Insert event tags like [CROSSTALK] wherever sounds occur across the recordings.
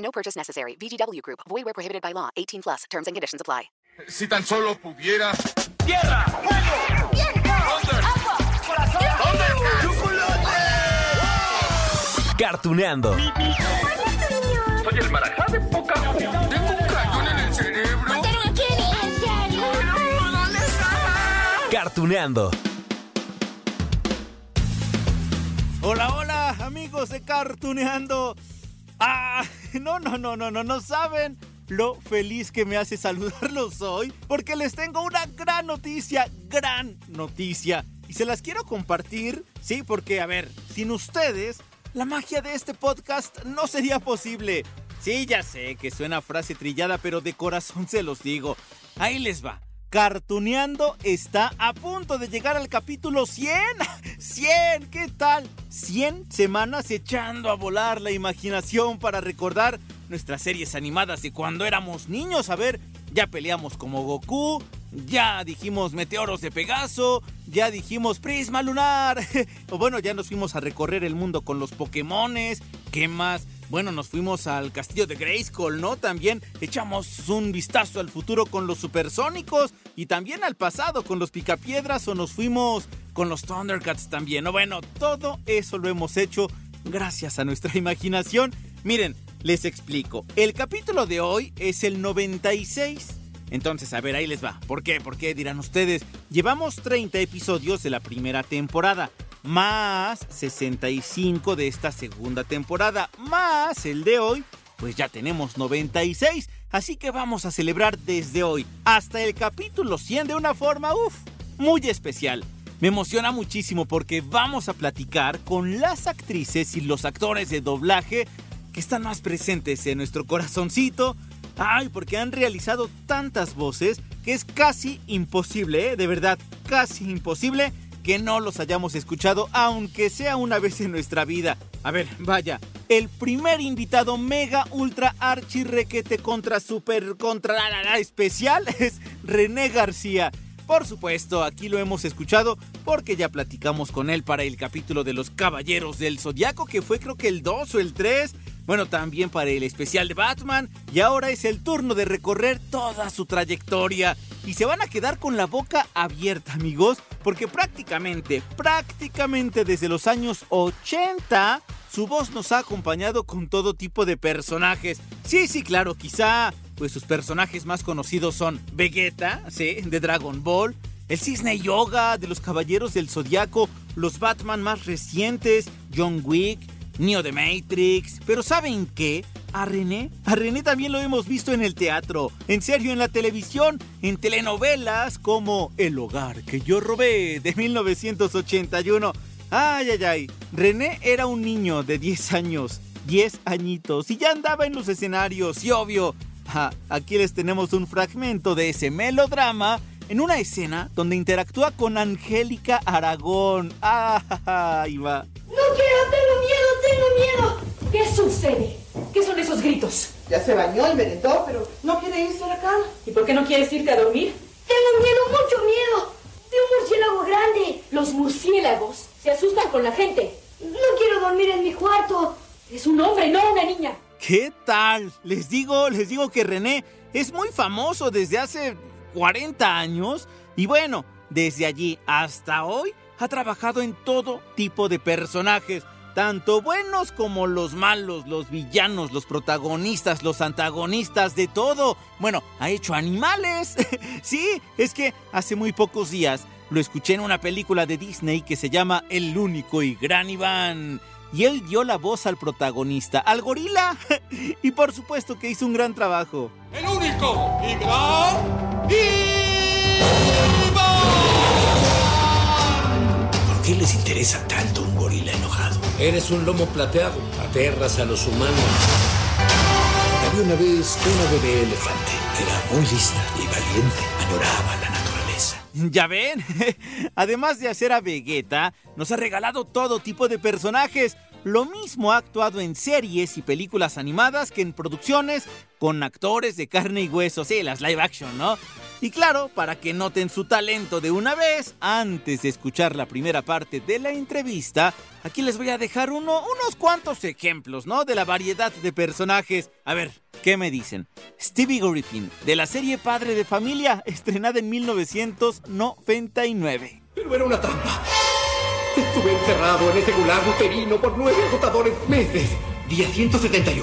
No purchase necessary. VGW Group. Void where prohibited by law. 18 plus. Terms and conditions apply. Si tan solo pudiera. ¡Tierra! ¡Fuego! ¡Viento! ¡Agua! ¡Corazón! Cartuneando. Soy el marajá de poca Tengo un cañón en el cerebro. Cartuneando. Hola, hola, amigos de Cartuneando. Ah, [LAUGHS] no, no, no, no, no, no saben lo feliz que me hace saludarlos hoy porque les tengo una gran noticia, gran noticia. Y se las quiero compartir, sí, porque, a ver, sin ustedes, la magia de este podcast no sería posible. Sí, ya sé que suena frase trillada, pero de corazón se los digo. Ahí les va. Cartuneando está a punto de llegar al capítulo 100. 100, [LAUGHS] ¿qué tal? 100 semanas echando a volar la imaginación para recordar nuestras series animadas de cuando éramos niños. A ver, ya peleamos como Goku, ya dijimos Meteoros de Pegaso, ya dijimos Prisma Lunar. [LAUGHS] o bueno, ya nos fuimos a recorrer el mundo con los Pokémones. ¿Qué más? Bueno, nos fuimos al castillo de Grayskull, ¿no? También echamos un vistazo al futuro con los supersónicos y también al pasado con los picapiedras o nos fuimos con los Thundercats también. ¿no? Bueno, todo eso lo hemos hecho gracias a nuestra [LAUGHS] imaginación. Miren, les explico. El capítulo de hoy es el 96. Entonces, a ver, ahí les va. ¿Por qué? ¿Por qué? Dirán ustedes. Llevamos 30 episodios de la primera temporada más 65 de esta segunda temporada, más el de hoy, pues ya tenemos 96. Así que vamos a celebrar desde hoy hasta el capítulo 100 de una forma, uff, muy especial. Me emociona muchísimo porque vamos a platicar con las actrices y los actores de doblaje que están más presentes en nuestro corazoncito. Ay, porque han realizado tantas voces que es casi imposible, ¿eh? de verdad, casi imposible que no los hayamos escuchado, aunque sea una vez en nuestra vida. A ver, vaya, el primer invitado mega ultra archi requete contra super contra la, la, especial [LAUGHS] es René García. Por supuesto, aquí lo hemos escuchado porque ya platicamos con él para el capítulo de los Caballeros del Zodiaco, que fue creo que el 2 o el 3. Bueno, también para el especial de Batman. Y ahora es el turno de recorrer toda su trayectoria. Y se van a quedar con la boca abierta, amigos, porque prácticamente, prácticamente desde los años 80, su voz nos ha acompañado con todo tipo de personajes. Sí, sí, claro, quizá pues sus personajes más conocidos son Vegeta, sí, de Dragon Ball, el Cisne Yoga de los Caballeros del Zodiaco, los Batman más recientes, John Wick, Neo de Matrix. Pero ¿saben qué? A René, a René también lo hemos visto en el teatro, en serio en la televisión, en telenovelas como El hogar que yo robé de 1981. Ay, ay, ay. René era un niño de 10 años, 10 añitos, y ya andaba en los escenarios, y obvio, aquí les tenemos un fragmento de ese melodrama en una escena donde interactúa con Angélica Aragón. Ah, ahí va. No quiero, tengo miedo, tengo miedo. ¿Qué sucede? ¿Qué son esos gritos? Ya se bañó y merendó, pero no quiere irse a la cama. ¿Y por qué no quieres irte a dormir? Tengo miedo, mucho miedo. De un murciélago grande. Los murciélagos se asustan con la gente. No quiero dormir en mi cuarto. Es un hombre, no una niña. ¿Qué tal? Les digo, les digo que René es muy famoso desde hace 40 años y bueno, desde allí hasta hoy ha trabajado en todo tipo de personajes, tanto buenos como los malos, los villanos, los protagonistas, los antagonistas, de todo. Bueno, ha hecho animales. [LAUGHS] sí, es que hace muy pocos días lo escuché en una película de Disney que se llama El único y gran Iván y él dio la voz al protagonista, al gorila. [LAUGHS] y por supuesto que hizo un gran trabajo. El único y gran Iván. ¿Por qué les interesa tanto un gorila enojado? Eres un lomo plateado, aterras a los humanos. Había una vez una bebé elefante. Era muy lista y valiente. Añoraba la naturaleza. Ya ven, [LAUGHS] además de hacer a Vegeta, nos ha regalado todo tipo de personajes. Lo mismo ha actuado en series y películas animadas que en producciones con actores de carne y hueso, sí, las live action, ¿no? Y claro, para que noten su talento de una vez, antes de escuchar la primera parte de la entrevista, aquí les voy a dejar uno, unos cuantos ejemplos, ¿no? De la variedad de personajes. A ver, ¿qué me dicen? Stevie Griffin, de la serie Padre de Familia, [LAUGHS] estrenada en 1999. Pero era una trampa. Estuve encerrado en ese gulag uterino por nueve agotadores meses. Día 171.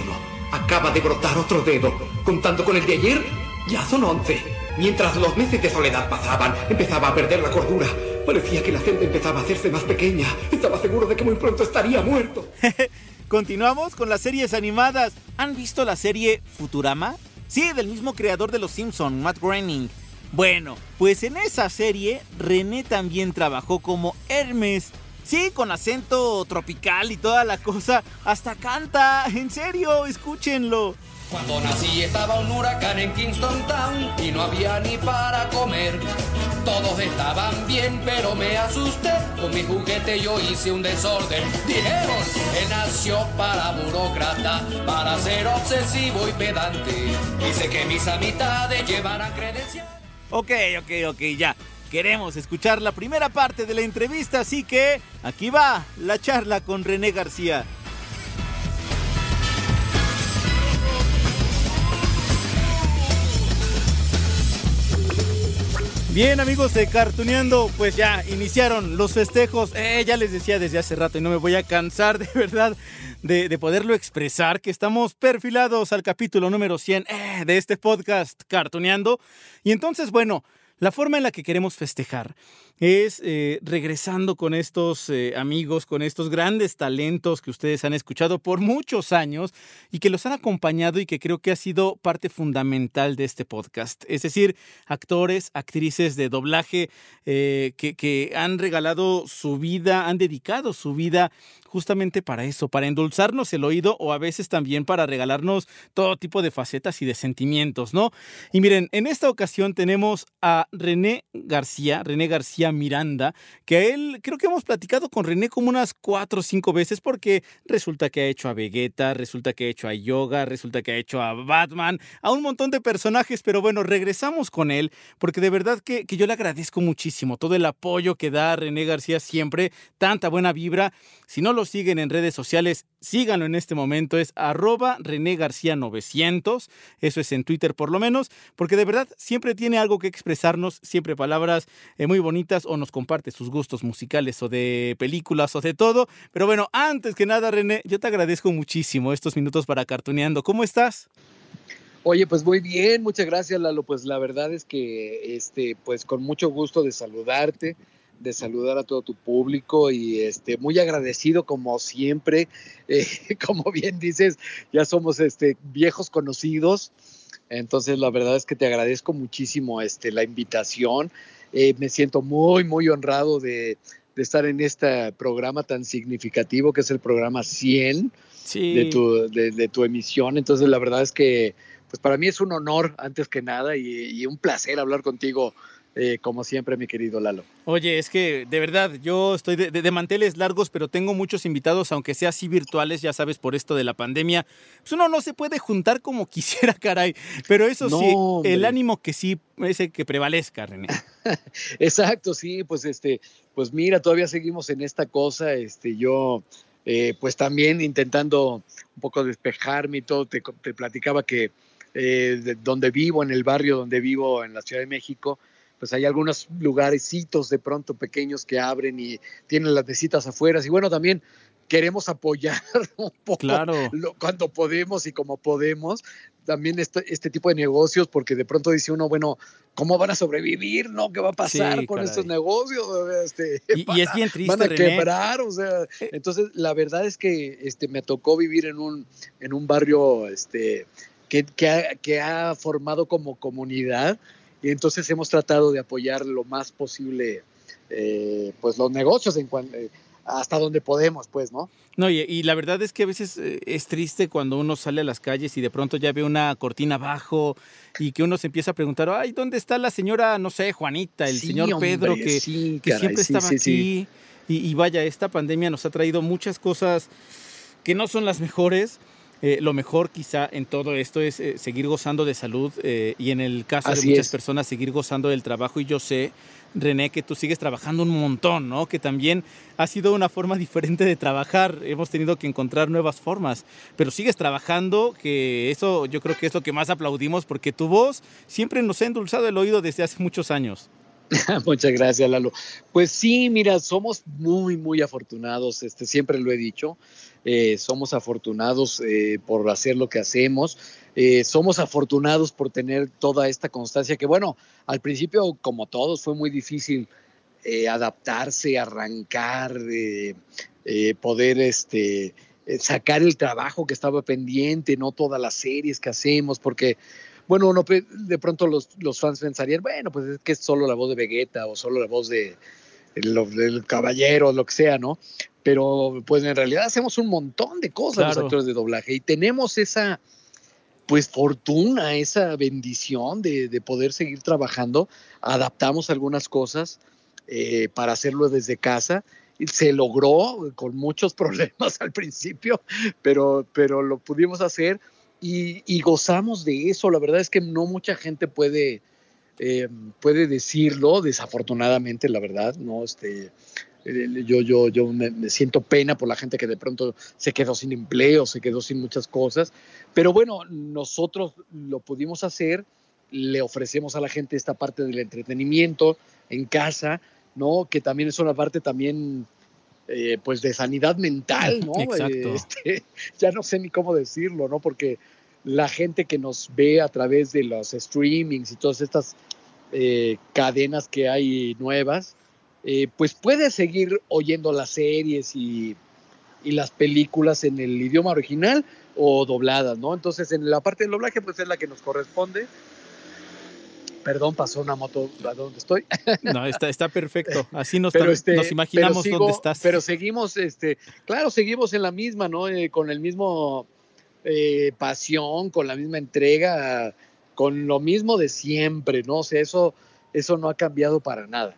Acaba de brotar otro dedo. Contando con el de ayer, ya son once. Mientras los meses de soledad pasaban, empezaba a perder la cordura. Parecía que la celda empezaba a hacerse más pequeña. Estaba seguro de que muy pronto estaría muerto. [LAUGHS] Continuamos con las series animadas. ¿Han visto la serie Futurama? Sí, del mismo creador de Los Simpson, Matt Groening. Bueno, pues en esa serie René también trabajó como Hermes. Sí, con acento tropical y toda la cosa. Hasta canta. En serio, escúchenlo. Cuando nací estaba un huracán en Kingston Town y no había ni para comer. Todos estaban bien, pero me asusté. Con mi juguete yo hice un desorden. Dijeron, él nació para burócrata, para ser obsesivo y pedante. Dice que mis amistades llevarán credenciales. Ok, ok, ok, ya. Queremos escuchar la primera parte de la entrevista, así que aquí va la charla con René García. Bien amigos de Cartuneando, pues ya iniciaron los festejos. Eh, ya les decía desde hace rato y no me voy a cansar [LAUGHS] de verdad de, de poderlo expresar que estamos perfilados al capítulo número 100 eh, de este podcast Cartuneando. Y entonces, bueno, la forma en la que queremos festejar es eh, regresando con estos eh, amigos, con estos grandes talentos que ustedes han escuchado por muchos años y que los han acompañado y que creo que ha sido parte fundamental de este podcast. Es decir, actores, actrices de doblaje eh, que, que han regalado su vida, han dedicado su vida justamente para eso, para endulzarnos el oído o a veces también para regalarnos todo tipo de facetas y de sentimientos, ¿no? Y miren, en esta ocasión tenemos a René García, René García Miranda, que a él creo que hemos platicado con René como unas cuatro o cinco veces porque resulta que ha hecho a Vegeta, resulta que ha hecho a Yoga, resulta que ha hecho a Batman, a un montón de personajes, pero bueno, regresamos con él porque de verdad que, que yo le agradezco muchísimo todo el apoyo que da René García siempre, tanta buena vibra. Si no lo siguen en redes sociales, síganlo en este momento, es arroba René García 900, eso es en Twitter por lo menos, porque de verdad siempre tiene algo que expresarnos, siempre palabras eh, muy bonitas o nos comparte sus gustos musicales o de películas o de todo. Pero bueno, antes que nada, René, yo te agradezco muchísimo estos minutos para Cartuneando. ¿Cómo estás? Oye, pues muy bien, muchas gracias Lalo. Pues la verdad es que, este, pues con mucho gusto de saludarte, de saludar a todo tu público y este, muy agradecido como siempre. [LAUGHS] Eh, como bien dices, ya somos este, viejos conocidos. Entonces la verdad es que te agradezco muchísimo este, la invitación. Eh, me siento muy, muy honrado de, de, estar en este programa tan significativo que es el programa 100 sí. de, tu, de, de tu emisión. Entonces la verdad es que pues para mí es un honor antes que nada y, y un placer hablar contigo. Eh, como siempre, mi querido Lalo. Oye, es que de verdad, yo estoy de, de, de, manteles largos, pero tengo muchos invitados, aunque sea así virtuales, ya sabes, por esto de la pandemia. Pues uno no se puede juntar como [LAUGHS] quisiera, caray. Pero eso No, sí, hombre. el ánimo que sí, ese que prevalezca, René. [LAUGHS] Exacto, sí, pues este, pues mira, todavía seguimos en esta cosa, este, yo eh, pues también intentando un poco despejarme y todo, te, te platicaba que eh, de donde vivo, en el barrio donde vivo, en la Ciudad de México, pues hay algunos lugarecitos de pronto pequeños que abren y tienen las mesitas afuera. Y bueno, también queremos apoyar [LAUGHS] un poco Claro. lo- cuando podemos y como podemos también este, este tipo de negocios, porque de pronto dice uno, bueno, ¿cómo van a sobrevivir? ¿No? ¿Qué va a pasar Sí, con caray. estos negocios? Este, Y- [LAUGHS] es bien triste, Van a René. Eh. quebrar, o sea, entonces la verdad es que este, me tocó vivir en un, en un barrio este, que, que, ha, que ha formado como comunidad y entonces hemos tratado de apoyar lo más posible eh, pues los negocios en cuan- eh, hasta donde podemos, pues, ¿no? No, y, la verdad es que a veces eh, es triste cuando uno sale a las calles y de pronto ya ve una cortina abajo y que uno se empieza a preguntar, ay, ¿dónde está la señora, no sé, Juanita, el señor Pedro, que, que siempre estaba aquí? Y, vaya, esta pandemia nos ha traído muchas cosas que no son las mejores. Eh, lo mejor quizá en todo esto es eh, seguir gozando de salud y en el caso de muchas personas seguir gozando del trabajo y yo sé René, que tú sigues trabajando un montón, ¿no? Que también ha sido una forma [LAUGHS] diferente de trabajar. Hemos tenido que encontrar nuevas formas, pero sigues trabajando, que eso yo creo que es lo que más aplaudimos porque tu voz siempre nos ha endulzado el oído desde hace muchos años. [LAUGHS] Muchas gracias, Lalo. Pues sí, mira, somos muy, muy afortunados, este, siempre lo he dicho, eh, somos afortunados eh, por hacer lo que hacemos. Eh, somos afortunados por tener toda esta constancia que, bueno, al principio, como todos, fue muy difícil eh, adaptarse, arrancar, poder este, sacar el trabajo que estaba pendiente, no todas las series que hacemos, porque, bueno, uno, de pronto los, los fans pensarían, bueno, pues es que es solo la voz de Vegeta o solo la voz de, del caballero, lo que sea, ¿no? Pero pues en realidad hacemos un montón de cosas los actores de doblaje y tenemos esa pues fortuna, esa bendición de, poder seguir trabajando. Adaptamos algunas cosas eh, para hacerlo desde casa. Se logró con muchos [LAUGHS] problemas al principio, pero, pero lo pudimos hacer y, gozamos de eso. La verdad es que no mucha gente puede, eh, puede decirlo, desafortunadamente, la verdad, ¿no? Este, yo, yo, yo me, siento pena por la gente que de pronto se quedó sin empleo, se quedó sin muchas cosas. Pero bueno, nosotros lo pudimos hacer, le ofrecemos a la gente esta parte del entretenimiento en casa, ¿no? Que también es una parte también, eh, pues, de sanidad mental, ¿no? [LAUGHS] Exacto. Este, [LAUGHS] ya no sé ni cómo decirlo, ¿no? Porque la gente que nos ve a través de los streamings y todas estas eh, cadenas que hay nuevas, eh, pues puede seguir oyendo las series y, las películas en el idioma original o dobladas, ¿no? Entonces, en la parte del doblaje, pues es la que nos corresponde. Perdón, pasó una moto a donde estoy. [LAUGHS] No, está, está perfecto. Así nos, este, nos imaginamos dónde estás. Pero seguimos, este, claro, seguimos en la misma, ¿no? Eh, con el mismo eh, pasión, con la misma entrega, con lo mismo de siempre, ¿no? O sea, eso, eso no ha cambiado para nada.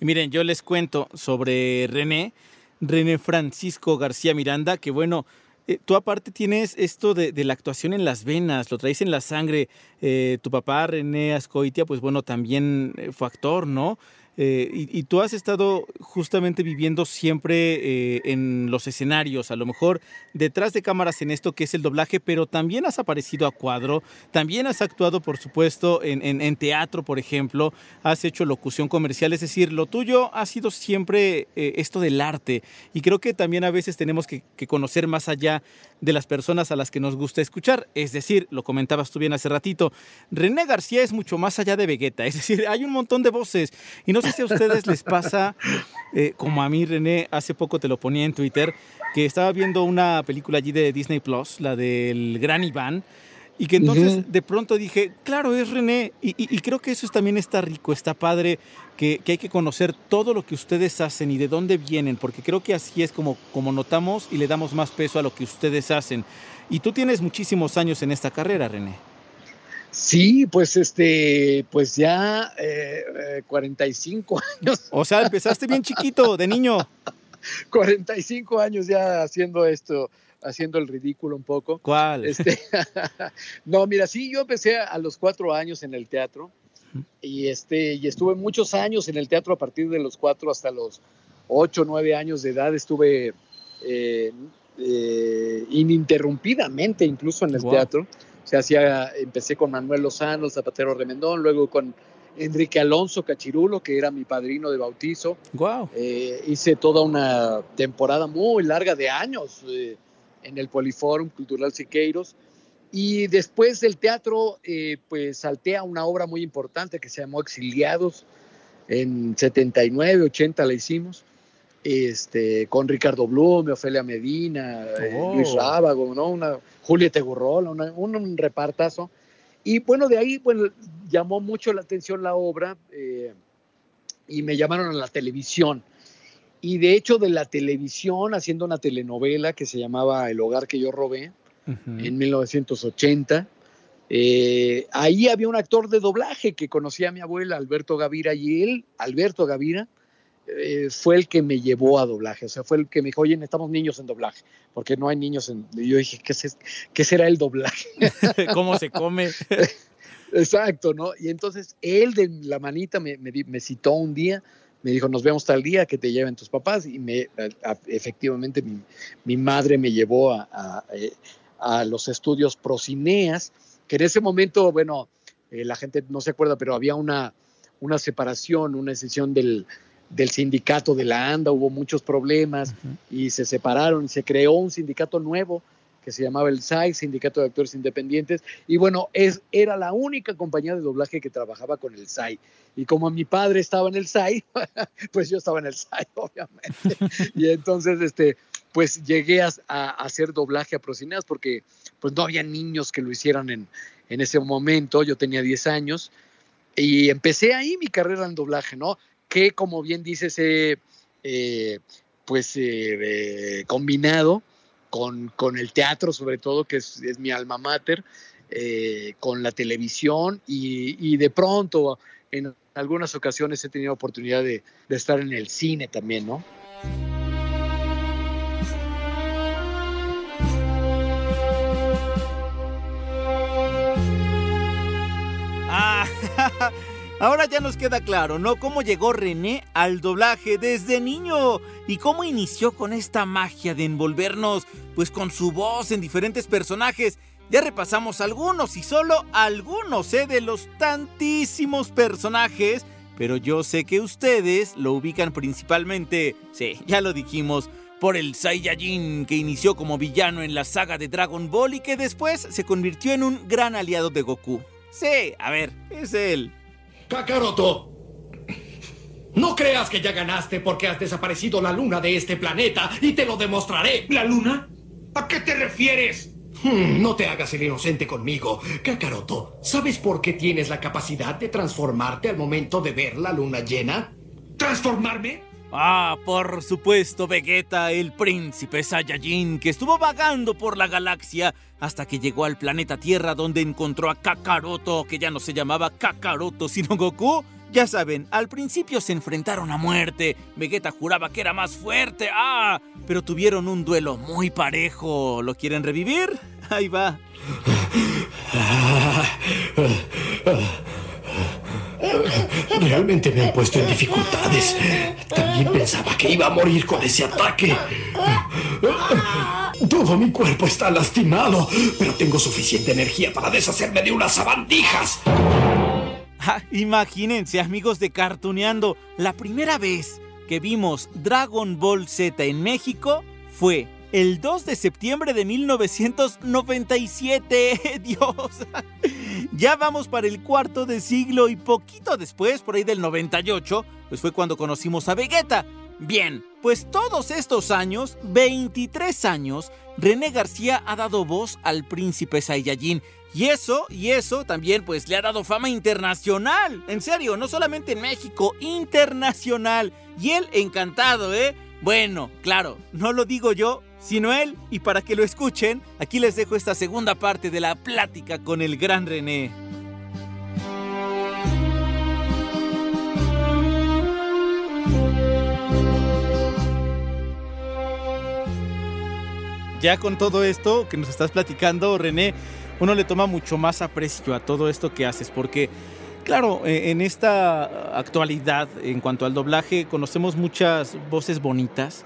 Y miren, yo les cuento sobre René, René Francisco García Miranda, que bueno, eh, tú aparte tienes esto de, la actuación en las venas, lo traes en la sangre. Eh, tu papá, René Ascoitia, pues bueno, también eh, fue actor, ¿no? Eh, y, tú has estado justamente viviendo siempre eh, en los escenarios, a lo mejor detrás de cámaras en esto que es el doblaje, pero también has aparecido a cuadro, también has actuado, por supuesto, en, teatro, por ejemplo, has hecho locución comercial, es decir, lo tuyo ha sido siempre eh, esto del arte. Y creo que también a veces tenemos que, que conocer más allá de las personas a las que nos gusta escuchar. Es decir, lo comentabas tú bien hace ratito, René García es mucho más allá de Vegeta. Es decir, hay un montón de voces. Y no sé si a ustedes les pasa, eh, como a mí, René, hace poco te lo ponía en Twitter, que estaba viendo una película allí de Disney Plus, la del Gran Iván. Y que entonces de pronto dije, claro, es René. Y, creo que eso también está rico, está padre, que, hay que conocer todo lo que ustedes hacen y de dónde vienen, porque creo que así es como, como notamos y le damos más peso a lo que ustedes hacen. Y tú tienes muchísimos años en esta carrera, René. Sí, pues este, pues ya 45 eh, años. O sea, empezaste bien chiquito, de niño. [LAUGHS] 45 años ya haciendo esto haciendo el ridículo un poco. ¿Cuál? Este, [LAUGHS] no, mira, sí, yo empecé a los cuatro años en el teatro y, este, y estuve muchos años en el teatro a partir de los cuatro hasta los ocho, nueve años de edad. Estuve eh, eh, ininterrumpidamente incluso en el teatro. Se hacía, empecé con Manuel Lozano, Zapatero Remendón, luego con Enrique Alonso Cachirulo, que era mi padrino de bautizo. Wow. Eh, hice toda una temporada muy larga de años en el Poliforum Cultural Siqueiros. Y después del teatro, eh, pues salté a una obra muy importante que se llamó Exiliados. En 79, 80 la hicimos. Este, con Ricardo Blum, Ofelia Medina, eh, oh. Luis Rábago, ¿no? Una, Julieta Gurrola, un, repartazo. Y bueno, de ahí bueno, llamó mucho la atención la obra eh, y me llamaron a la televisión. Y de hecho de la televisión, haciendo una telenovela que se llamaba El hogar que yo robé en 1980. Eh, ahí había un actor de doblaje que conocía a mi abuela, Alberto Gavira, y él, Alberto Gavira, eh, fue el que me llevó a doblaje, o sea, fue el que me dijo, oye, estamos niños en doblaje, porque no hay niños en... Y yo dije, ¿qué, ¿qué será el doblaje? [LAUGHS] ¿Cómo se come? [LAUGHS] Exacto, ¿no? Y entonces él de la manita me, me, citó un día, me dijo, nos vemos tal día, que te lleven tus papás, y me, efectivamente mi, mi, madre me llevó a, a, los estudios Procineas, que en ese momento, bueno, eh, la gente no se acuerda, pero había una, una separación, una decisión del, del sindicato de la ANDA, hubo muchos problemas y se separaron y se creó un sindicato nuevo que se llamaba el SAI, Sindicato de Actores Independientes, y bueno, es, era la única compañía de doblaje que trabajaba con el SAI. Y como mi padre estaba en el SAI, [LAUGHS] pues yo estaba en el SAI, [LAUGHS] obviamente. y entonces, este, pues llegué a, hacer doblaje a Procineas porque pues no había niños que lo hicieran en, en ese momento, yo tenía 10 años y empecé ahí mi carrera en doblaje, ¿no? Que como bien dices, eh, pues eh, combinado con, con, el teatro sobre todo, que es, es mi alma mater, eh, con la televisión y, y, de pronto en algunas ocasiones he tenido oportunidad de, de estar en el cine también, ¿no? Ahora ya nos queda claro, ¿no? Cómo llegó René al doblaje desde niño y cómo inició con esta magia de envolvernos, pues con su voz en diferentes personajes. Ya repasamos algunos y solo algunos, ¿eh? De los tantísimos personajes. Pero yo sé que ustedes lo ubican principalmente, sí, ya lo dijimos, por el Saiyajin que inició como villano en la saga de Dragon Ball y que después se convirtió en un gran aliado de Goku. Sí, a ver, es él. Kakaroto, no creas que ya ganaste porque has desaparecido la luna de este planeta y te lo demostraré. ¿La luna? ¿A qué te refieres? Hmm, no te hagas el inocente conmigo. Kakaroto, ¿sabes por qué tienes la capacidad de transformarte al momento de ver la luna llena? ¿Transformarme? Ah, por supuesto, Vegeta, el príncipe Saiyajin, que estuvo vagando por la galaxia hasta que llegó al planeta Tierra donde encontró a Kakaroto, que ya no se llamaba Kakaroto sino Goku. Ya saben, al principio se enfrentaron a muerte. Vegeta juraba que era más fuerte. ¡Ah! Pero tuvieron un duelo muy parejo. ¿Lo quieren revivir? [LAUGHS] Ahí va. [LAUGHS] [LAUGHS] Realmente me han puesto en dificultades. También pensaba que iba a morir con ese ataque. Todo mi cuerpo está lastimado, pero tengo suficiente energía para deshacerme de unas sabandijas. imagínense, amigos de Cartuneando, la primera vez que vimos Dragon Ball Z en México fue el 2 de septiembre de 1997. [LAUGHS] Dios. Ya vamos para el cuarto de siglo y poquito después, por ahí del 98, pues fue cuando conocimos a Vegeta. Bien, pues todos estos años, 23 años, René García ha dado voz al príncipe Saiyajin. Y eso, y eso también pues le ha dado fama internacional. En serio, no solamente en México, internacional. Y él encantado, ¿eh? Bueno, claro, no lo digo yo, sino él. Y para que lo escuchen, aquí les dejo esta segunda parte de la plática con el gran René. Ya con todo esto que nos estás platicando, René, uno le toma mucho más aprecio a todo esto que haces, porque Claro, eh, en esta actualidad, en cuanto al doblaje, conocemos muchas voces bonitas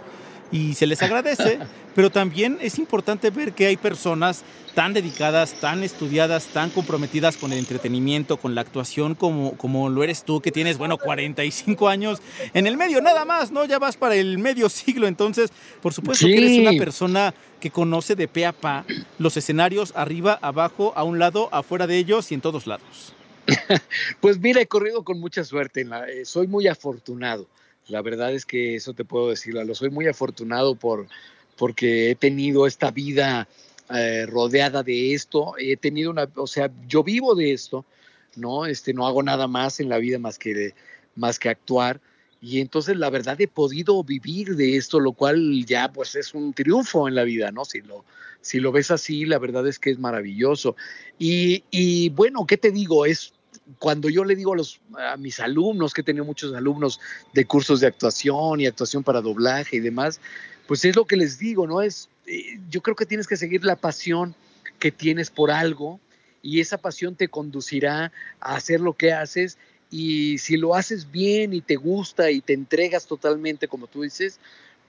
y se les agradece, [LAUGHS] pero también es importante ver que hay personas tan dedicadas, tan estudiadas, tan comprometidas con el entretenimiento, con la actuación, como, como lo eres tú, que tienes, bueno, 45 años en el medio, nada más, ¿no? Ya vas para el medio siglo, entonces, por supuesto que eres una persona que conoce de pe a pa los escenarios arriba, abajo, a un lado, afuera de ellos y en todos lados. [LAUGHS] pues mira, he corrido con mucha suerte. Eh, soy muy afortunado. La verdad es que eso te puedo decir, Lo Soy muy afortunado por, porque he tenido esta vida eh, rodeada de esto. He tenido una, o sea, yo vivo de esto, ¿no? Este, no hago nada más en la vida más que, más que actuar. Y entonces la verdad he podido vivir de esto, lo cual ya pues es un triunfo en la vida, ¿no? Si lo, si lo ves así, la verdad es que es maravilloso. Y, y bueno, ¿qué te digo? Es cuando yo le digo a, los, a mis alumnos, que he tenido muchos alumnos de cursos de actuación y actuación para doblaje y demás, pues es lo que les digo, ¿no? Es, eh, yo creo que tienes que seguir la pasión que tienes por algo y esa pasión te conducirá a hacer lo que haces y si lo haces bien y te gusta y te entregas totalmente, como tú dices,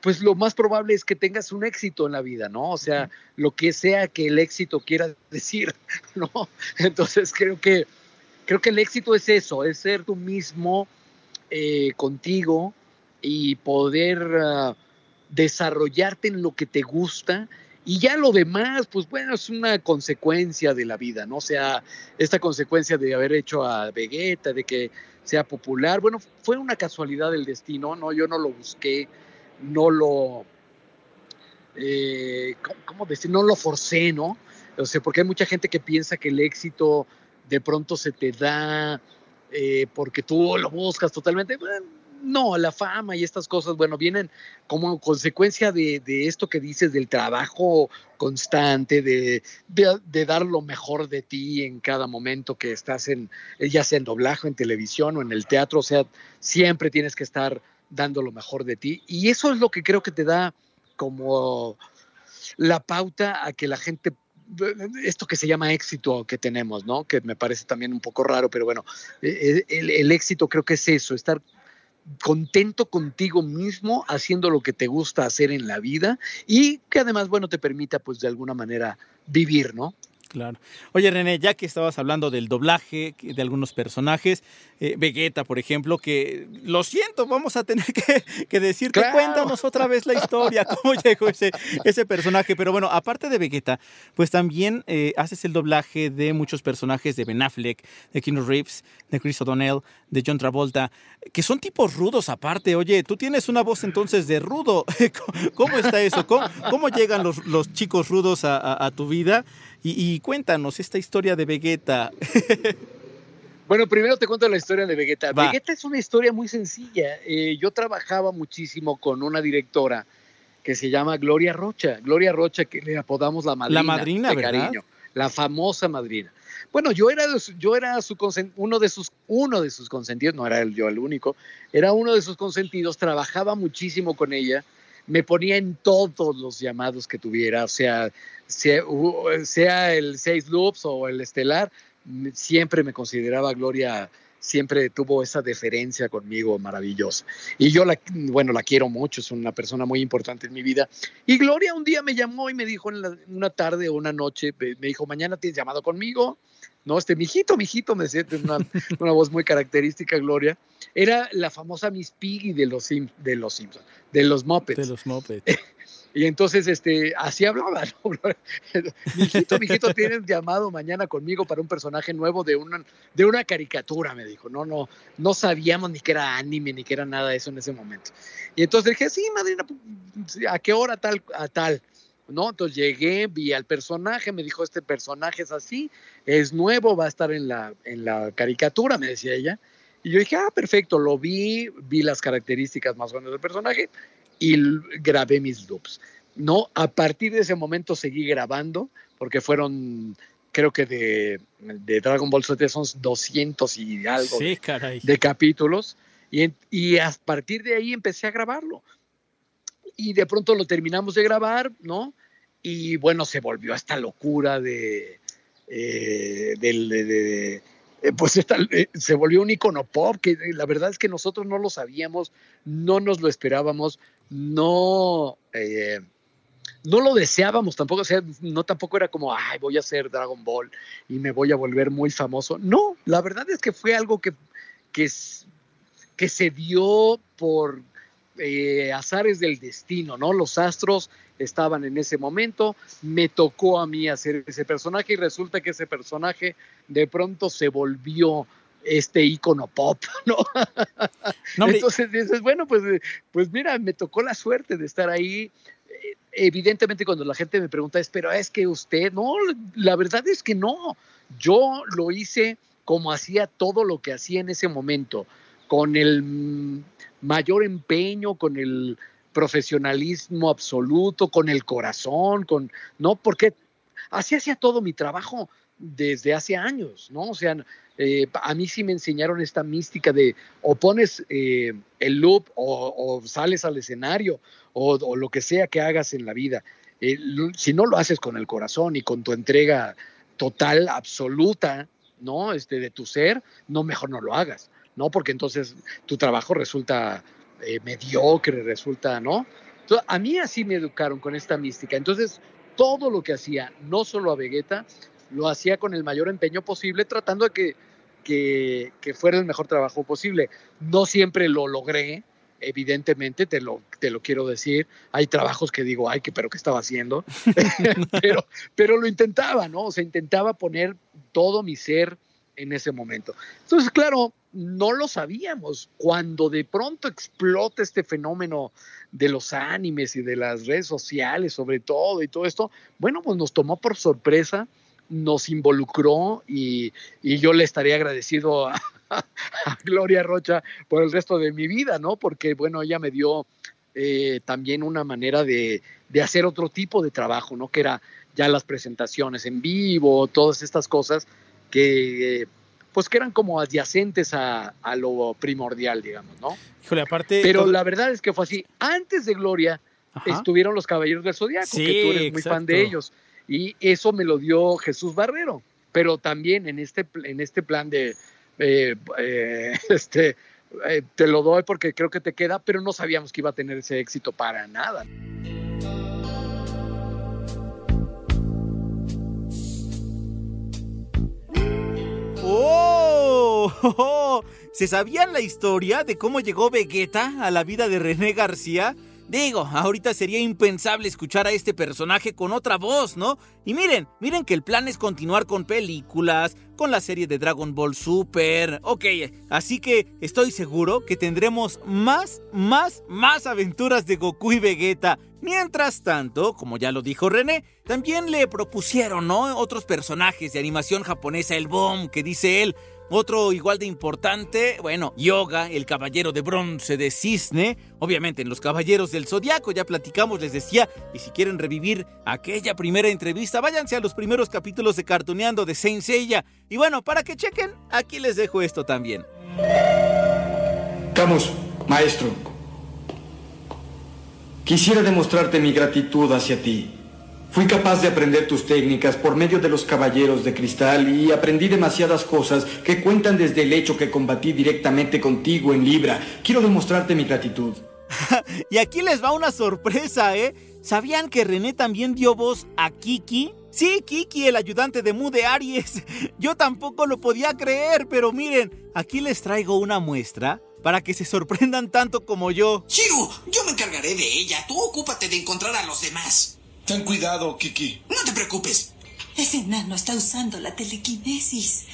pues lo más probable es que tengas un éxito en la vida, ¿no? O sea, lo que sea que el éxito quiera [LAUGHS] decir, ¿no? Entonces creo que, creo que el éxito es eso, es ser tú mismo eh, contigo y poder uh, desarrollarte en lo que te gusta y ya lo demás, pues bueno, es una consecuencia de la vida, ¿no? O sea, esta consecuencia de haber hecho a Vegeta, de que sea popular, bueno, fue una casualidad del destino, ¿no? Yo no lo busqué, no lo, eh, ¿cómo decir? No lo forcé, ¿no? O sea, porque hay mucha gente que piensa que el éxito de pronto se te da eh, porque tú lo buscas totalmente. Bueno, no, la fama y estas cosas, bueno, vienen como consecuencia de, esto que dices, del trabajo constante, de, de, dar lo mejor de ti en cada momento que estás en, ya sea en doblaje, en televisión o en el teatro, o sea, siempre tienes que estar dando lo mejor de ti. Y eso es lo que creo que te da como la pauta a que la gente esto que se llama éxito que tenemos, ¿no? Que me parece también un poco raro, pero bueno, e, e, el, el, éxito creo que es eso, estar contento contigo mismo haciendo lo que te gusta hacer en la vida y que además, bueno, te permita pues de alguna manera vivir, ¿no? Claro. Oye, René, ya que estabas hablando del doblaje de algunos personajes, eh, Vegeta, por ejemplo, que lo siento, vamos a tener que, que decirte, cuéntanos otra vez la historia, [LAUGHS] cómo llegó ese, ese personaje. Pero bueno, aparte de Vegeta, pues también eh, haces el doblaje de muchos personajes de Ben Affleck, de Keanu Reeves, de Chris O'Donnell, de John Travolta, que son tipos rudos aparte. Oye, tú tienes una voz entonces de rudo. [LAUGHS] ¿Cómo está eso? ¿Cómo, cómo llegan los, los, chicos rudos a, a, a tu vida? Y, y, cuéntanos esta historia de Vegeta. [LAUGHS] Bueno, primero te cuento la historia de Vegeta. Va. Vegeta es una historia muy sencilla. Eh, yo trabajaba muchísimo con una directora que se llama Gloria Rocha. Gloria Rocha, que le apodamos la madrina. La madrina, de ¿verdad? cariño. La famosa madrina. Bueno, yo era, yo era su uno, de sus, uno de sus consentidos, no era yo el único, era uno de sus consentidos, trabajaba muchísimo con ella, me ponía en todos los llamados que tuviera, sea, sea, sea el Seis Loops o el Estelar, siempre me consideraba Gloria, siempre tuvo esa deferencia conmigo maravillosa. Y yo, la, bueno, la quiero mucho, es una persona muy importante en mi vida. Y Gloria un día me llamó y me dijo en la, una tarde o una noche, me dijo, mañana tienes llamado conmigo. No, este, mijito, mijito, me decía, una, [LAUGHS] una voz muy característica, Gloria. Era la famosa Miss Piggy de los, de los Simpsons, de los Muppets. De los Muppets. [LAUGHS] Y entonces, este, así hablaba, ¿no? [LAUGHS] Mijito, mijito, tienes llamado mañana conmigo para un personaje nuevo de una, de una caricatura, me dijo. No, no, no sabíamos ni que era anime, ni que era nada de eso en ese momento. Y entonces dije, sí, madrina, ¿a qué hora tal, a tal? ¿No? Entonces llegué, vi al personaje, me dijo, este personaje es así, es nuevo, va a estar en la, en la caricatura, me decía ella. Y yo dije, ah, perfecto, lo vi, vi las características más o menos del personaje y grabé mis loops. No, a partir de ese momento seguí grabando, porque fueron, creo que de, de Dragon Ball Z son 200 y algo sí, caray. de capítulos, y, y a partir de ahí empecé a grabarlo. Y de pronto lo terminamos de grabar, ¿no? Y bueno, se volvió esta locura de, eh, del, de, de pues esta, eh, se volvió un icono pop, que la verdad es que nosotros no lo sabíamos, no nos lo esperábamos, no, eh, no lo deseábamos tampoco, o sea, no tampoco era como, ay, voy a hacer Dragon Ball y me voy a volver muy famoso. No, la verdad es que fue algo que, que, se dio por eh, azares del destino, ¿no? Los astros estaban en ese momento, me tocó a mí hacer ese personaje y resulta que ese personaje de pronto se volvió este icono pop, ¿no? no Entonces dices, bueno, pues, pues mira, me tocó la suerte de estar ahí. Evidentemente cuando la gente me pregunta, es, pero es que usted, no, la verdad es que no, yo lo hice como hacía todo lo que hacía en ese momento, con el mayor empeño, con el profesionalismo absoluto, con el corazón, con, ¿no? Porque así hacía todo mi trabajo desde hace años, ¿no? O sea, eh, a mí sí me enseñaron esta mística de o pones eh, el loop o, sales al escenario o, lo que sea que hagas en la vida. Eh, si no lo haces con el corazón y con tu entrega total, absoluta, ¿no? Este, de tu ser, no, mejor no lo hagas, ¿no? Porque entonces tu trabajo resulta mediocre, resulta, ¿no? a mí así me educaron con esta mística. Entonces, todo lo que hacía, no solo a Vegeta, lo hacía con el mayor empeño posible, tratando de que, que, fuera el mejor trabajo posible. No siempre lo logré, evidentemente, te lo, te lo quiero decir. Hay trabajos que digo, ay, que, pero ¿qué estaba haciendo? [LAUGHS] pero, pero lo intentaba, ¿no? O sea, intentaba poner todo mi ser en ese momento. Entonces, claro, no lo sabíamos. Cuando de pronto explota este fenómeno de los animes y de las redes sociales, sobre todo, y todo esto, bueno, pues nos tomó por sorpresa nos involucró y, yo le estaría agradecido a, Gloria Rocha por el resto de mi vida, ¿no? Porque, bueno, ella me dio eh, también una manera de, hacer otro tipo de trabajo, ¿no? Que era ya las presentaciones en vivo, todas estas cosas que, pues, que eran como adyacentes a, lo primordial, digamos, ¿no? Híjole, aparte... Pero la verdad es que fue así. Antes de Gloria estuvieron los Caballeros del Zodiaco, que tú eres muy fan de ellos. Y eso me lo dio Jesús Barrero, pero también en este, en este plan de, eh, eh, [LAUGHS] este, eh, te lo doy porque creo que te queda, pero no sabíamos que iba a tener ese éxito para nada. ¡Oh! [LAUGHS] ¿Se sabían la historia de cómo llegó Vegeta a la vida de René García? Digo, ahorita sería impensable escuchar a este personaje con otra voz, ¿no? Y miren, miren que el plan es continuar con películas, con la serie de Dragon Ball Super. Ok, así que estoy seguro que tendremos más, más, más aventuras de Goku y Vegeta. Mientras tanto, como ya lo dijo René, también le propusieron, ¿no? Otros personajes de animación japonesa, el Bomb, que dice él, otro igual de importante, bueno, Yoga, el caballero de bronce de cisne. Obviamente en los caballeros del zodiaco ya platicamos, les decía. Y si quieren revivir aquella primera entrevista, váyanse a los primeros capítulos de Cartuneando de Saint Seiya. Y bueno, para que chequen, aquí les dejo esto también. Camus, maestro. Quisiera demostrarte mi gratitud hacia ti. Fui capaz de aprender tus técnicas por medio de los caballeros de cristal y aprendí demasiadas cosas que cuentan desde el hecho que combatí directamente contigo en Libra. Quiero demostrarte mi gratitud. [LAUGHS] y aquí les va una sorpresa, ¿eh? ¿Sabían que René también dio voz a Kiki? Sí, Kiki, el ayudante de Mu de Aries. [LAUGHS] Yo tampoco lo podía creer, pero miren, aquí les traigo una muestra para que se sorprendan tanto como yo. Chiru, yo me encargaré de ella. Tú ocúpate de encontrar a los demás. Ten cuidado, Kiki. No te preocupes. Ese enano está usando la telequinesis.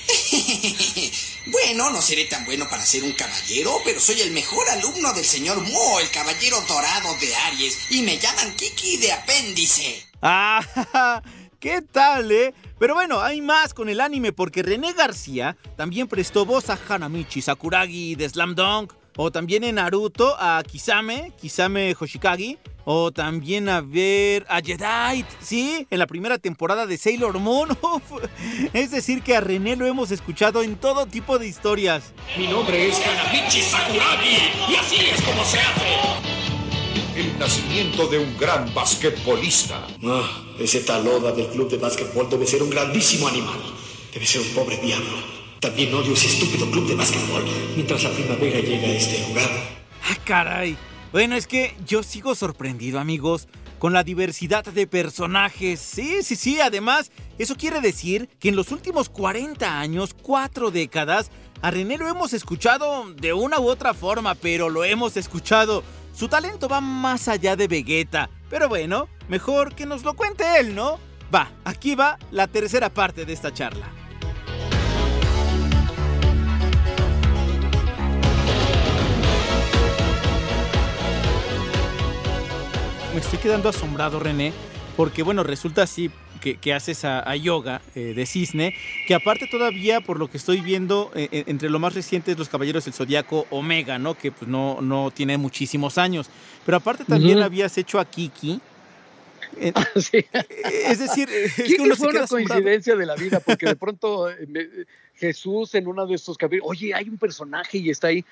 [LAUGHS] bueno, no seré tan bueno para ser un caballero, pero soy el mejor alumno del señor Mo, el caballero dorado de Aries, y me llaman Kiki de apéndice. Ah, [LAUGHS] ¿qué tal, eh? Pero bueno, hay más con el anime porque René García también prestó voz a Hanamichi Sakuragi de Slam Dunk, o también en Naruto a Kisame, Kisame Hoshikagi, o también a ver a Jedi, ¿sí? En la primera temporada de Sailor Moon. [LAUGHS] es decir, que a René lo hemos escuchado en todo tipo de historias. Mi nombre es Kanamichi Sakuragi y así es como se hace. El nacimiento de un gran basquetbolista. Ah, ese taloda del club de basquetbol debe ser un grandísimo animal. Debe ser un pobre diablo. También odio ese estúpido club de basquetbol mientras la primavera llega a este lugar. ¡Ah, caray! Bueno, es que yo sigo sorprendido, amigos, con la diversidad de personajes. Sí, sí, sí, además, eso quiere decir que en los últimos 40 años, cuatro décadas, a René lo hemos escuchado de una u otra forma, pero lo hemos escuchado. Su talento va más allá de Vegeta. Pero bueno, mejor que nos lo cuente él, ¿no? Va, aquí va la tercera parte de esta charla. Me estoy quedando asombrado, René, porque bueno, resulta así, que, haces a, yoga eh, de cisne, que aparte todavía, por lo que estoy viendo, eh, eh, entre lo más recientes, los Caballeros del Zodiaco Omega, ¿no? Que pues no, no tiene muchísimos años. Pero aparte también habías hecho a Kiki. Es decir, [LAUGHS] es que fue una coincidencia de la vida, porque de pronto Jesús en uno de estos capítulos, oye, hay un personaje y está ahí,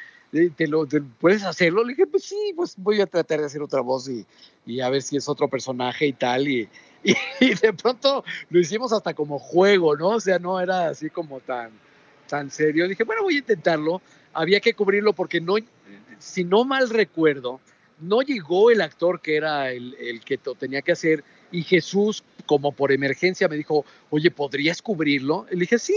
¿te lo puedes hacerlo? Le dije, pues sí, pues voy a tratar de hacer otra voz y, y a ver si es otro personaje y tal. [LAUGHS] Y, y, de pronto lo hicimos hasta como juego, ¿no? O sea, no era así como tan, tan serio. Dije, bueno, voy a intentarlo. Había que cubrirlo porque no, si no mal recuerdo, no llegó el actor que era el, el que tenía que hacer y Jesús, como por emergencia, me dijo, oye, ¿podrías cubrirlo? Le dije, sí,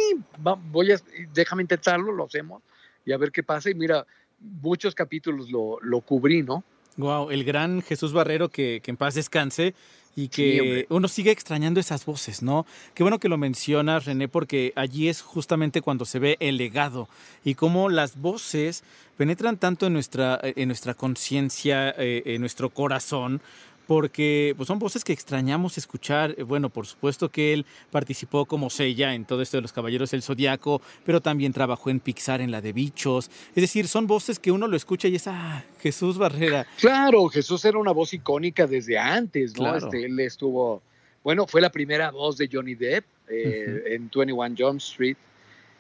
voy a, déjame intentarlo, lo hacemos y a ver qué pasa. Y mira, muchos capítulos lo, lo cubrí, ¿no? Wow, el gran Jesús Barrero que, que en paz descanse y que uno sigue extrañando esas voces, ¿no? Qué bueno que lo mencionas, René, porque allí es justamente cuando se ve el legado y cómo las voces penetran tanto en nuestra, en nuestra conciencia, eh, en nuestro corazón, porque pues, son voces que extrañamos escuchar. Eh, bueno, por supuesto que él participó como Sella en todo esto de los Caballeros del Zodiaco, pero también trabajó en Pixar en la de Bichos. Es decir, son voces que uno lo escucha y es, ah, Jesús Barrera. Claro, Jesús era una voz icónica desde antes, ¿no? Este, él estuvo, bueno, fue la primera voz de Johnny Depp eh, en 21 Jump Street.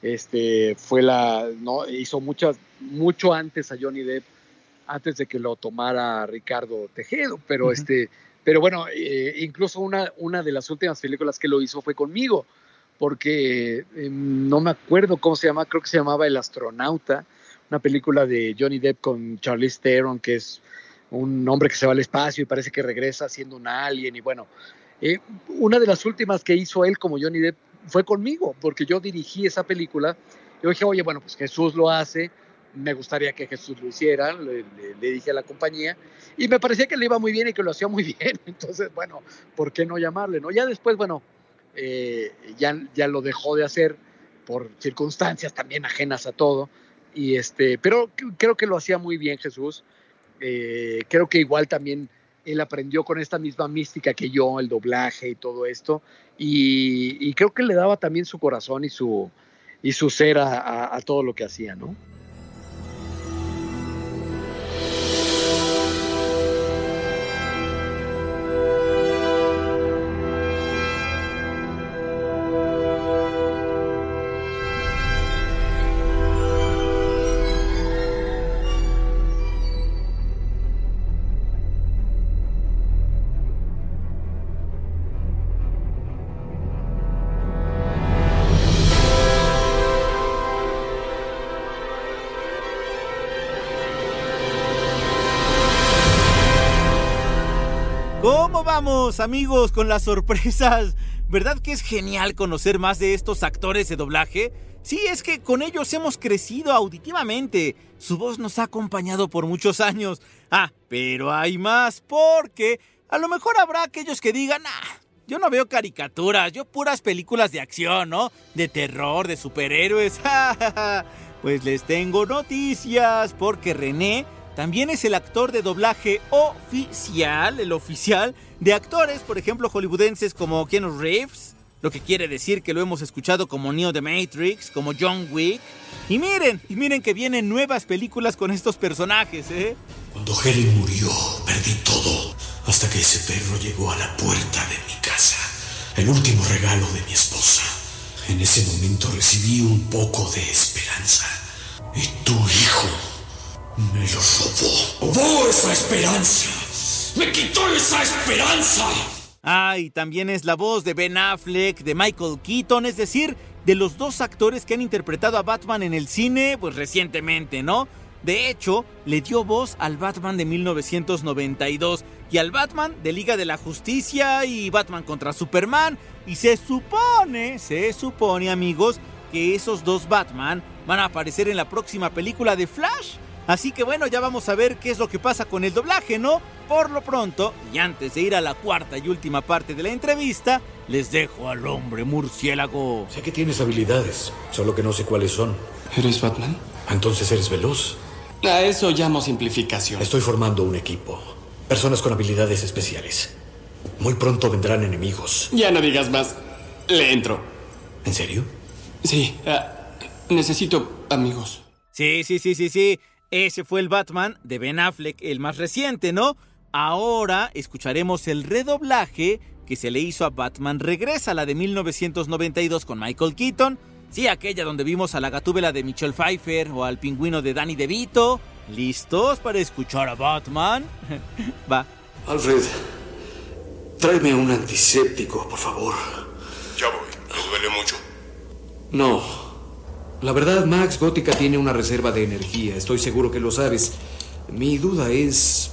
Este, fue la, ¿no? Hizo muchas, mucho antes a Johnny Depp antes de que lo tomara Ricardo Tejedo, pero este, pero bueno, eh, incluso una, una de las últimas películas que lo hizo fue conmigo, porque em, no me acuerdo cómo se llama, creo que se llamaba El astronauta, una película de Johnny Depp con Charlize Theron, que es un hombre que se va al espacio y parece que regresa siendo un alien y bueno, eh, una de las últimas que hizo él como Johnny Depp fue conmigo, porque yo dirigí esa película. Yo dije, oye, bueno, pues Jesús lo hace, me gustaría que Jesús lo hiciera, le, dije a la compañía, y me parecía que le iba muy bien y que lo hacía muy [LAUGHS] bien, entonces, bueno, ¿por qué no llamarle? No? Ya después, bueno, eh, ya, ya lo dejó de hacer por circunstancias también ajenas a todo, y este, pero creo que lo hacía muy bien Jesús, eh, creo que igual también él aprendió con esta misma mística que yo, el doblaje y todo esto, y, creo que le daba también su corazón y su, y su ser a todo lo que hacía, ¿no? Vamos, amigos, con las sorpresas. ¿Verdad que es genial conocer más de estos actores de doblaje? Sí, es que con ellos hemos crecido auditivamente. Su voz nos ha acompañado por muchos años. Ah, pero hay más, porque a lo mejor habrá aquellos que digan, ah, yo no veo caricaturas, yo puras películas de acción, ¿no? De terror, de superhéroes. [LAUGHS] pues les tengo noticias, porque René también es el actor de doblaje oficial, el oficial, de actores, por ejemplo, hollywoodenses como Keanu Reeves, lo que quiere decir que lo hemos escuchado como Neo the Matrix, como John Wick. Y miren, y miren que vienen nuevas películas con estos personajes, ¿eh? Cuando Helen murió, perdí todo, hasta que ese perro llegó a la puerta de mi casa, el último regalo de mi esposa. En ese momento recibí un poco de esperanza. Y tu hijo me lo robó. Robó esa esperanza. Me quitó esa esperanza. Ah, y también es la voz de Ben Affleck, de Michael Keaton, es decir, de los dos actores que han interpretado a Batman en el cine, pues recientemente, ¿no? De hecho, le dio voz al Batman de 1992 y al Batman de Liga de la Justicia y Batman contra Superman. Y se supone, se supone amigos, que esos dos Batman van a aparecer en la próxima película de Flash. Así que bueno, ya vamos a ver qué es lo que pasa con el doblaje, ¿no? Por lo pronto, y antes de ir a la cuarta y última parte de la entrevista, les dejo al hombre murciélago. Sé que tienes habilidades, solo que no sé cuáles son. ¿Eres Batman? Entonces eres veloz. A eso llamo simplificación. Estoy formando un equipo. Personas con habilidades especiales. Muy pronto vendrán enemigos. Ya no digas más. Le entro. ¿En serio? Sí. ah, necesito amigos. Sí, sí, sí, sí, sí. Ese fue el Batman de Ben Affleck, el más reciente, ¿no? Ahora escucharemos el redoblaje que se le hizo a Batman Regresa, la de 1992 con Michael Keaton. Sí, aquella donde vimos a la gatúbela de Michelle Pfeiffer o al pingüino de Danny DeVito. ¿Listos para escuchar a Batman? [LAUGHS] Va. Alfred, tráeme un antiséptico, por favor. Ya voy. ¿Le duele mucho? No. La verdad, Max Gótica tiene una reserva de energía. Estoy seguro que lo sabes. Mi duda es...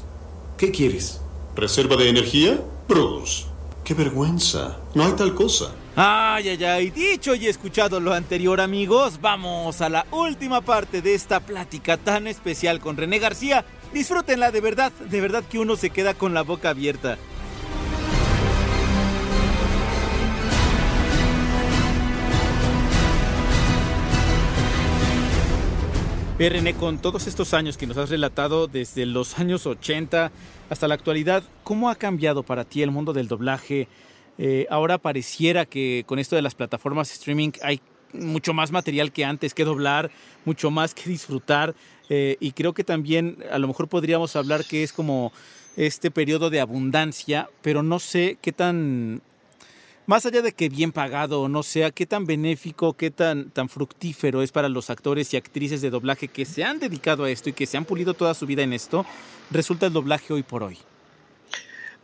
¿Qué quieres? ¿Reserva de energía? Bruce. Qué vergüenza. No hay tal cosa. Ay, ay, ay, dicho y escuchado lo anterior amigos, vamos a la última parte de esta plática tan especial con René García. Disfrútenla de verdad, de verdad que uno se queda con la boca abierta. René, con todos estos años que nos has relatado desde los años 80 hasta la actualidad, ¿cómo ha cambiado para ti el mundo del doblaje? Eh, ahora pareciera que con esto de las plataformas streaming hay mucho más material que antes que doblar, mucho más que disfrutar eh, y creo que también a lo mejor podríamos hablar que es como este periodo de abundancia, pero no sé qué tan más allá de que bien pagado o no sea, qué tan benéfico, qué tan, tan fructífero es para los actores y actrices de doblaje que se han dedicado a esto y que se han pulido toda su vida en esto, resulta el doblaje hoy por hoy.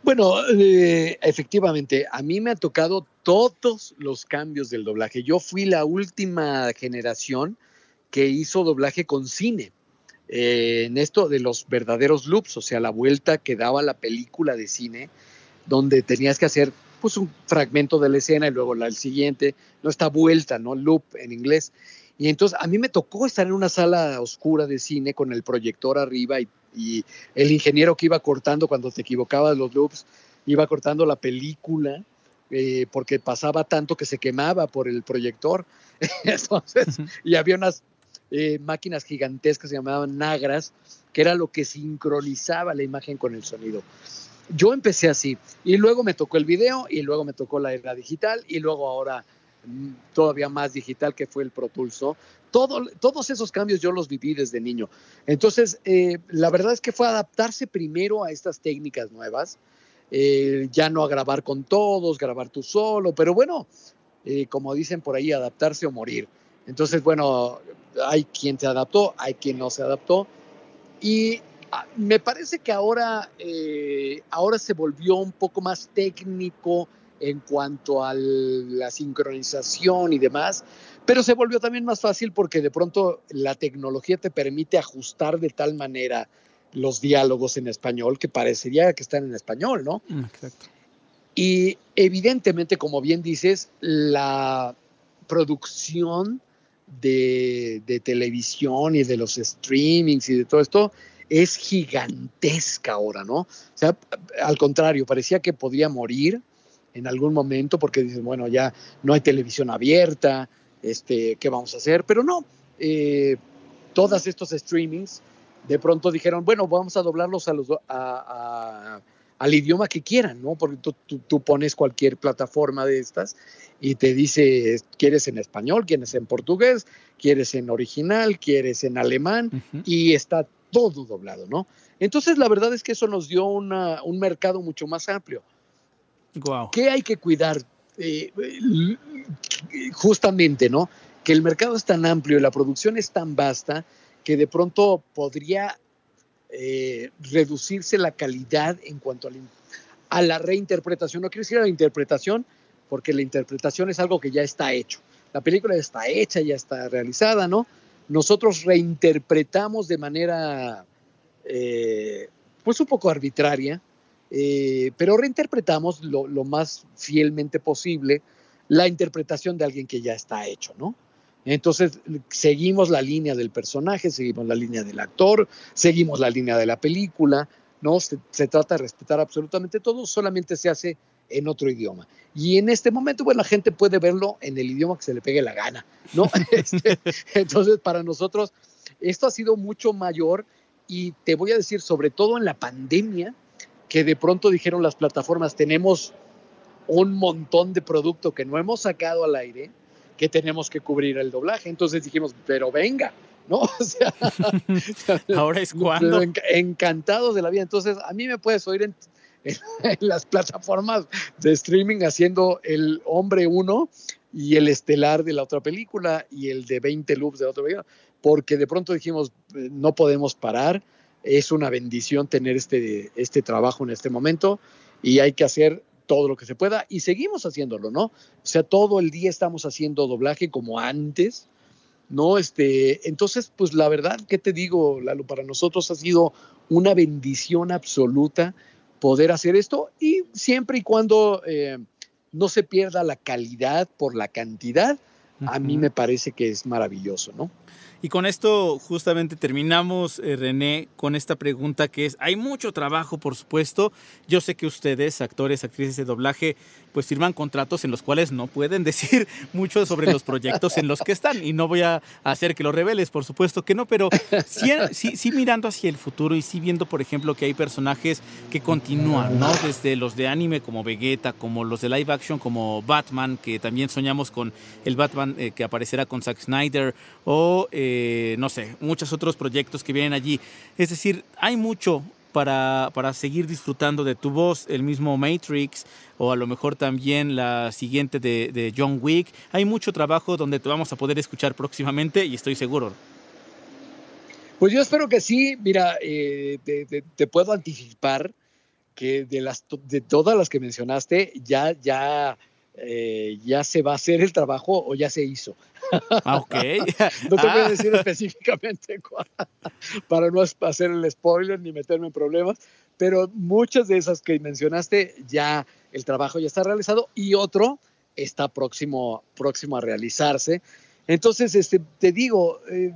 Bueno, eh, efectivamente, a mí me ha tocado todos los cambios del doblaje. Yo fui la última generación que hizo doblaje con cine. Eh, en esto de los verdaderos loops, o sea, la vuelta que daba la película de cine, donde tenías que hacer pues un fragmento de la escena y luego la, el siguiente, no esta vuelta, ¿no? Loop en inglés. Y entonces a mí me tocó estar en una sala oscura de cine con el proyector arriba y, y el ingeniero que iba cortando cuando te equivocabas los loops, iba cortando la película eh, porque pasaba tanto que se quemaba por el proyector. [LAUGHS] entonces, y había unas eh, máquinas gigantescas que se llamaban nagras, que era lo que sincronizaba la imagen con el sonido yo empecé así y luego me tocó el video y luego me tocó la era digital y luego ahora mm, todavía más digital que fue el Pro todos esos cambios yo los viví desde niño. Entonces, eh, la verdad es que fue adaptarse primero a estas técnicas nuevas, eh, ya no a grabar con todos, grabar tú solo, pero bueno, eh, como dicen por ahí, adaptarse o morir. Entonces, bueno, hay quien se adaptó, hay quien no se adaptó. Y me parece que ahora, eh, ahora se volvió un poco más técnico en cuanto a la sincronización y demás, pero se volvió también más fácil porque de pronto la tecnología te permite ajustar de tal manera los diálogos en español que parecería que están en español, ¿no? Exacto. Y evidentemente, como bien dices, la producción de, de televisión y de los streamings y de todo esto es gigantesca ahora, ¿no? O sea, al contrario, parecía que podía morir en algún momento porque dices, bueno, ya no hay televisión abierta, este, ¿qué vamos a hacer? Pero no, eh, todos estos streamings de pronto dijeron, bueno, vamos a doblarlos a los, a, a, al idioma que quieran, ¿no? Porque tú, tú, tú, pones cualquier plataforma de estas y te dice, ¿quieres en español? ¿Quieres en portugués? ¿Quieres en original? ¿Quieres en alemán? Uh -huh. Y está todo doblado, ¿no? Entonces, la verdad es que eso nos dio una, un mercado mucho más amplio. Wow. ¿Qué hay que cuidar? Eh, justamente, ¿no? Que el mercado es tan amplio y la producción es tan vasta que de pronto podría eh, reducirse la calidad en cuanto a la, a la, reinterpretación. No quiero decir a la interpretación, porque la interpretación es algo que ya está hecho. La película ya está hecha, ya está realizada, ¿no? Nosotros reinterpretamos de manera, eh, pues un poco arbitraria, eh, pero reinterpretamos lo, lo, más fielmente posible la interpretación de alguien que ya está hecho, ¿no? Entonces, seguimos la línea del personaje, seguimos la línea del actor, seguimos la línea de la película, ¿no? Se, se trata de respetar absolutamente todo, solamente se hace en otro idioma. Y en este momento, bueno, la gente puede verlo en el idioma que se le pegue la gana, ¿no? [LAUGHS] [LAUGHS] Este, entonces, para nosotros, esto ha sido mucho mayor y te voy a decir, sobre todo en la pandemia, que de pronto dijeron las plataformas, tenemos un montón de producto que no hemos sacado al aire, que tenemos que cubrir el doblaje. Entonces dijimos, pero venga, ¿no? [LAUGHS] O sea, ahora es cuando. Encantados de la vida. Entonces, a mí me puedes oír en, [LAUGHS] las plataformas de streaming haciendo el hombre uno y el estelar de la otra película y el de 20 loops de la otra película, porque de pronto dijimos, eh, no podemos parar, es una bendición tener este, este trabajo en este momento y hay que hacer todo lo que se pueda y seguimos haciéndolo, ¿no? O sea, todo el día estamos haciendo doblaje como antes, ¿no? Este, entonces, pues la verdad, ¿qué te digo, Lalo? Para nosotros ha sido una bendición absoluta poder hacer esto y siempre y cuando eh, no se pierda la calidad por la cantidad, a mí me parece que es maravilloso, ¿no? Y con esto justamente terminamos, eh, René, con esta pregunta que es, hay mucho trabajo, por supuesto. Yo sé que ustedes, actores, actrices de doblaje, pues firman contratos en los cuales no pueden [LAUGHS] decir mucho sobre los proyectos en los que están. Y no voy a hacer que lo reveles, por supuesto que no, pero sí, sí, sí mirando hacia el futuro y sí viendo, por ejemplo, que hay personajes que continúan, ¿no? Desde los de anime como Vegeta, como los de live action como Batman, que también soñamos con el Batman eh, que aparecerá con Zack Snyder, o... Eh, no sé, muchos otros proyectos que vienen allí. Es decir, hay mucho para, para, seguir disfrutando de tu voz, el mismo Matrix o a lo mejor también la siguiente de, John Wick. Hay mucho trabajo donde te vamos a poder escuchar próximamente y estoy seguro. Pues yo espero que sí. Mira, eh, te, puedo anticipar que de, las, de todas las que mencionaste, ya, ya, eh, ya se va a hacer el trabajo o ya se hizo. Ah, ok. [LAUGHS] no te voy a ah. decir específicamente cuál, [LAUGHS] para no hacer el spoiler ni meterme en problemas, pero muchas de esas que mencionaste ya el trabajo ya está realizado y otro está próximo, próximo a realizarse. Entonces, este, te digo, eh,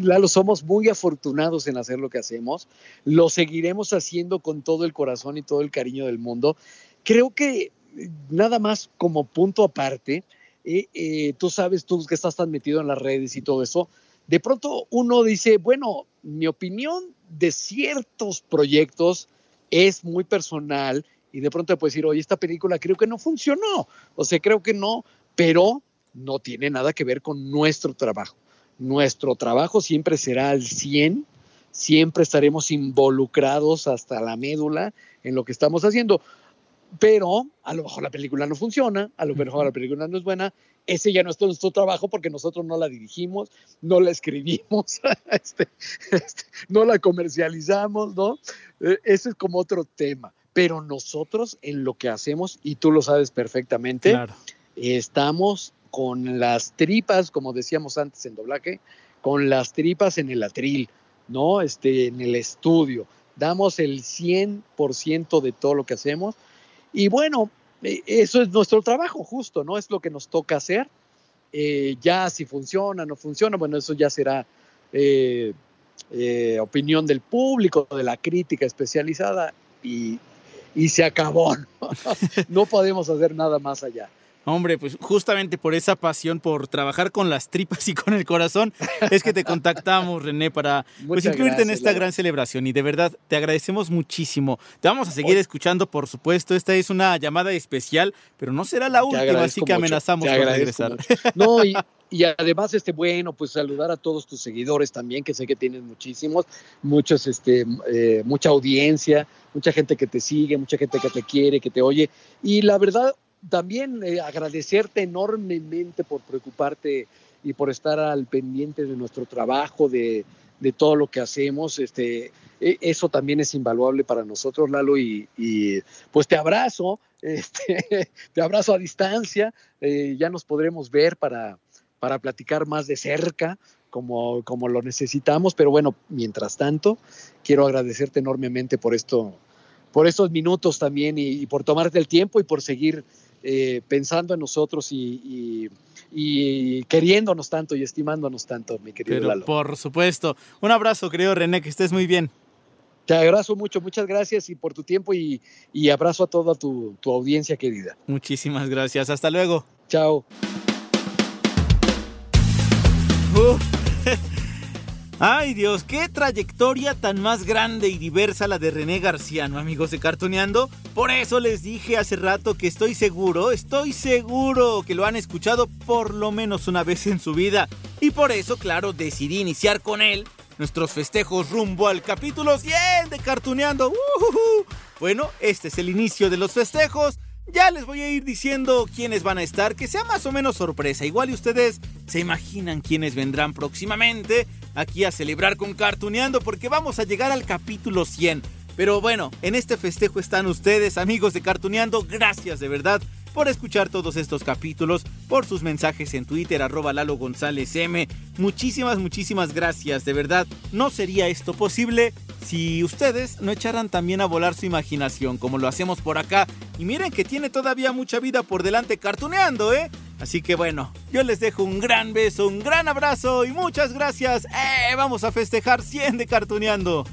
Lalo, somos muy afortunados en hacer lo que hacemos. Lo seguiremos haciendo con todo el corazón y todo el cariño del mundo. Creo que eh, nada más como punto aparte, eh, tú sabes, tú que estás tan metido en las redes y todo eso, de pronto uno dice, bueno, mi opinión de ciertos proyectos es muy personal y de pronto puedes decir, oye, esta película creo que no funcionó, o sea, creo que no, pero no tiene nada que ver con nuestro trabajo. Nuestro trabajo siempre será al 100, siempre estaremos involucrados hasta la médula en lo que estamos haciendo pero a lo mejor la película no funciona, a lo mejor la película no es buena, ese ya no es nuestro trabajo porque nosotros no la dirigimos, no la escribimos, [LAUGHS] este, este, no la comercializamos, ¿no? E, ese es como otro tema, pero nosotros en lo que hacemos, y tú lo sabes perfectamente, estamos con las tripas, como decíamos antes en doblaje, con las tripas en el atril, ¿no? Este, en el estudio. Damos el 100% de todo lo que hacemos y bueno, eso es nuestro trabajo justo, ¿no? Es lo que nos toca hacer. Eh, ya si funciona, no funciona, bueno, eso ya será eh, opinión del público, de la crítica especializada y, y se acabó. no [LAUGHS] podemos hacer nada más allá. Hombre, pues justamente por esa pasión por trabajar con las tripas y con el corazón es que te contactamos, René, para pues, incluirte en esta gran celebración. Y de verdad, te agradecemos muchísimo. Te vamos a seguir escuchando, por supuesto. Esta es una llamada especial, pero no será la última, así que amenazamos con regresar. No, y, y además, este, bueno, pues saludar a todos tus seguidores también, que sé que tienes muchísimos, muchos, este, eh, mucha audiencia, mucha gente que te sigue, mucha gente que te quiere, que te oye. Y la verdad, también eh, agradecerte enormemente por preocuparte y por estar al pendiente de nuestro trabajo, de, todo lo que hacemos. Este, e, eso también es invaluable para nosotros, Lalo, y, pues te abrazo, [LAUGHS] este, te abrazo a distancia, eh, ya nos podremos ver para, para platicar más de cerca. Como, como lo necesitamos, pero bueno, mientras tanto, quiero agradecerte enormemente por esto, por estos minutos también y por tomarte el tiempo y por seguir eh, pensando en nosotros y, queriéndonos tanto y estimándonos tanto, mi querido Lalo. Por supuesto. Un abrazo, querido René, que estés muy bien. Te abrazo mucho, muchas gracias y por tu tiempo y, abrazo a toda tu, audiencia querida. Muchísimas gracias, hasta luego. Chao. Ay Dios, qué trayectoria tan más grande y diversa la de René Garciano, amigos de Cartoneando. Por eso les dije hace rato que estoy seguro, estoy seguro que lo han escuchado por lo menos una vez en su vida. Y por eso, claro, decidí iniciar con él nuestros festejos rumbo al capítulo 100 de Cartuneando. Bueno, este es el inicio de los festejos. Ya les voy a ir diciendo quiénes van a estar, que sea más o menos sorpresa. Igual y ustedes se imaginan quiénes vendrán próximamente aquí a celebrar con Cartuneando porque vamos a llegar al capítulo 100. Pero bueno, en este festejo están ustedes, amigos de Cartuneando. Gracias de verdad por escuchar todos estos capítulos, por sus mensajes en Twitter, arroba Lalo González M. Muchísimas, muchísimas gracias, de verdad. No sería esto posible si ustedes no echaran también a volar su imaginación, como lo hacemos por acá. Y miren que tiene todavía mucha vida por delante cartuneando, ¿eh? Así que bueno, yo les dejo un gran beso, un gran abrazo y muchas gracias. ¡Eh! Vamos a festejar 100 de cartuneando.